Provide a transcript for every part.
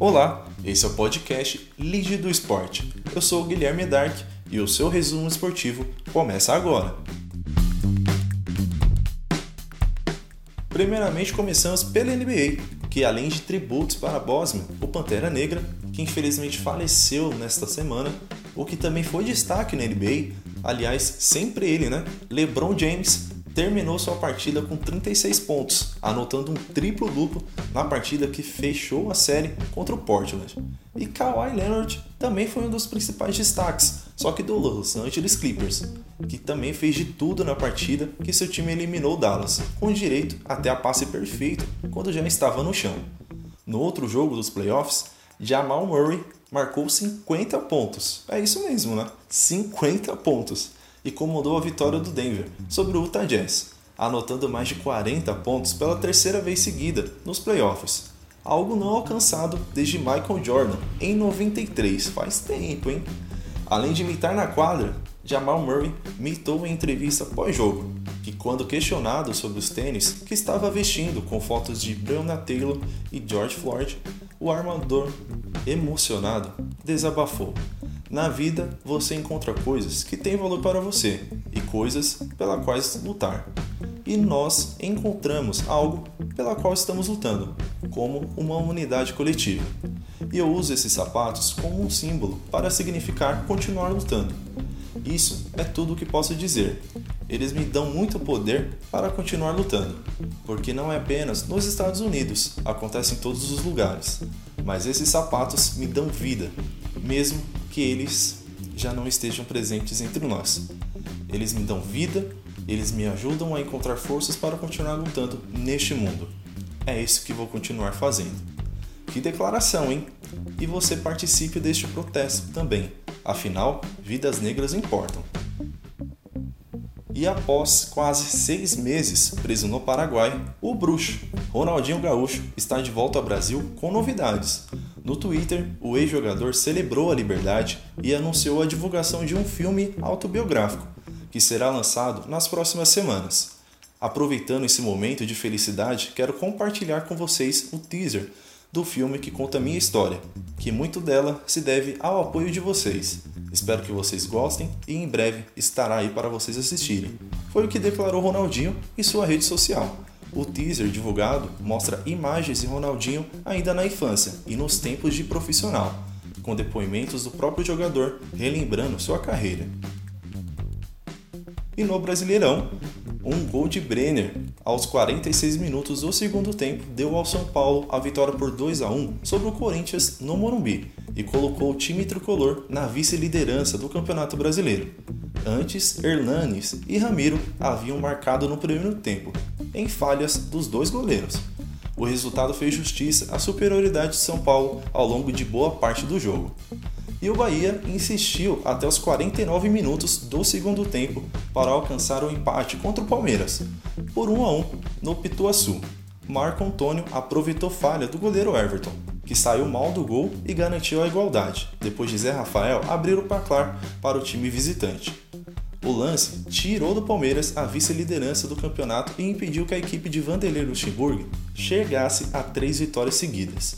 Olá, esse é o podcast Lead do Esporte. Eu sou o Guilherme Dark e o seu resumo esportivo começa agora. Primeiramente começamos pela NBA, que além de tributos para Bosman, o Pantera Negra, que infelizmente faleceu nesta semana, o que também foi destaque na NBA, aliás, sempre ele, né? LeBron James terminou sua partida com 36 pontos, anotando um triplo-duplo na partida que fechou a série contra o Portland. E Kawhi Leonard também foi um dos principais destaques, só que do Los Angeles Clippers, que também fez de tudo na partida que seu time eliminou Dallas, com direito até a passe perfeito quando já estava no chão. No outro jogo dos playoffs, Jamal Murray marcou 50 pontos. É isso mesmo, né? 50 pontos e comandou a vitória do Denver sobre o Utah Jazz, anotando mais de 40 pontos pela terceira vez seguida nos playoffs. Algo não alcançado desde Michael Jordan em 93, faz tempo, hein? Além de imitar na quadra, Jamal Murray mitou em entrevista pós-jogo que, quando questionado sobre os tênis que estava vestindo com fotos de Breonna Taylor e George Floyd, o armador, emocionado, desabafou. Na vida, você encontra coisas que têm valor para você e coisas pela quais lutar. E nós encontramos algo pela qual estamos lutando, como uma unidade coletiva. E eu uso esses sapatos como um símbolo para significar continuar lutando. Isso é tudo o que posso dizer. Eles me dão muito poder para continuar lutando, porque não é apenas nos Estados Unidos, acontece em todos os lugares. Mas esses sapatos me dão vida, mesmo que eles já não estejam presentes entre nós. Eles me dão vida, eles me ajudam a encontrar forças para continuar lutando neste mundo. É isso que vou continuar fazendo. Que declaração, hein? E você participe deste protesto também. Afinal, vidas negras importam. E após quase seis meses preso no Paraguai, o bruxo Ronaldinho Gaúcho está de volta ao Brasil com novidades. No Twitter, o ex-jogador celebrou a liberdade e anunciou a divulgação de um filme autobiográfico, que será lançado nas próximas semanas. Aproveitando esse momento de felicidade, quero compartilhar com vocês o teaser do filme que conta minha história, que muito dela se deve ao apoio de vocês. Espero que vocês gostem e em breve estará aí para vocês assistirem. Foi o que declarou Ronaldinho em sua rede social. O teaser divulgado mostra imagens de Ronaldinho ainda na infância e nos tempos de profissional, com depoimentos do próprio jogador relembrando sua carreira. E no Brasileirão, um gol de Brenner aos 46 minutos do segundo tempo deu ao São Paulo a vitória por 2 a 1 sobre o Corinthians no Morumbi e colocou o time tricolor na vice-liderança do Campeonato Brasileiro. Antes, Hernanes e Ramiro haviam marcado no primeiro tempo, em falhas dos dois goleiros. O resultado fez justiça à superioridade de São Paulo ao longo de boa parte do jogo. E o Bahia insistiu até os 49 minutos do segundo tempo para alcançar o empate contra o Palmeiras, por 1 a 1 no Pituaçu. Marco Antônio aproveitou falha do goleiro Everton, que saiu mal do gol e garantiu a igualdade, depois de Zé Rafael abrir o placar para o time visitante. O lance tirou do Palmeiras a vice-liderança do campeonato e impediu que a equipe de Vanderlei Luxemburgo chegasse a três vitórias seguidas.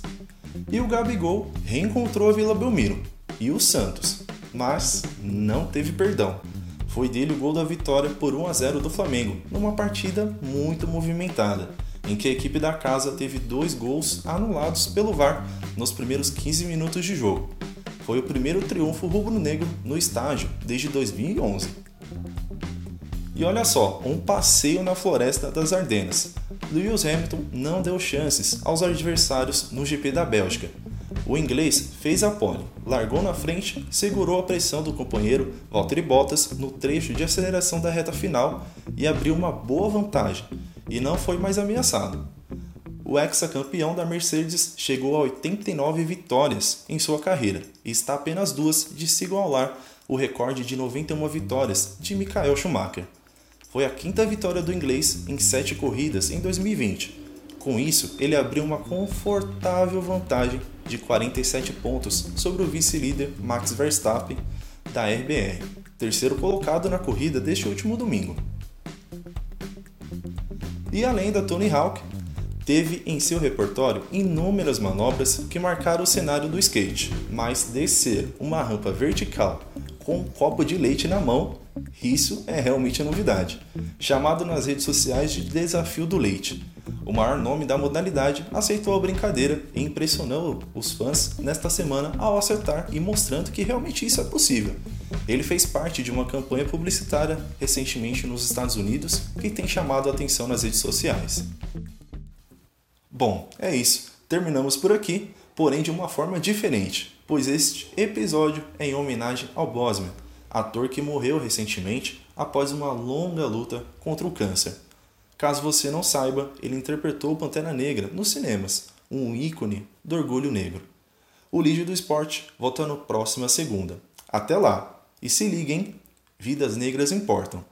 E o Gabigol reencontrou a Vila Belmiro e o Santos, mas não teve perdão. Foi dele o gol da vitória por 1 a 0 do Flamengo, numa partida muito movimentada, em que a equipe da casa teve dois gols anulados pelo VAR nos primeiros 15 minutos de jogo. Foi o primeiro triunfo rubro-negro no estádio desde 2011. E olha só, um passeio na floresta das Ardenas. Lewis Hamilton não deu chances aos adversários no GP da Bélgica. O inglês fez a pole, largou na frente, segurou a pressão do companheiro Valtteri Bottas no trecho de aceleração da reta final e abriu uma boa vantagem, e não foi mais ameaçado. O ex-campeão da Mercedes chegou a 89 vitórias em sua carreira e está apenas duas de se igualar o recorde de 91 vitórias de Michael Schumacher. Foi a quinta vitória do inglês em sete corridas em 2020. Com isso, ele abriu uma confortável vantagem de 47 pontos sobre o vice-líder Max Verstappen da RBR, terceiro colocado na corrida deste último domingo. E além da Tony Hawk, teve em seu repertório inúmeras manobras que marcaram o cenário do skate, mas descer uma rampa vertical com um copo de leite na mão, isso é realmente a novidade. Chamado nas redes sociais de Desafio do Leite. O maior nome da modalidade aceitou a brincadeira e impressionou os fãs nesta semana ao acertar e mostrando que realmente isso é possível. Ele fez parte de uma campanha publicitária recentemente nos Estados Unidos que tem chamado a atenção nas redes sociais. Bom, é isso. Terminamos por aqui, porém de uma forma diferente, pois este episódio é em homenagem ao Bosman, ator que morreu recentemente após uma longa luta contra o câncer. Caso você não saiba, ele interpretou Pantera Negra nos cinemas, um ícone do orgulho negro. O Lídio do Esporte volta na próxima segunda. Até lá! E se liguem, vidas negras importam.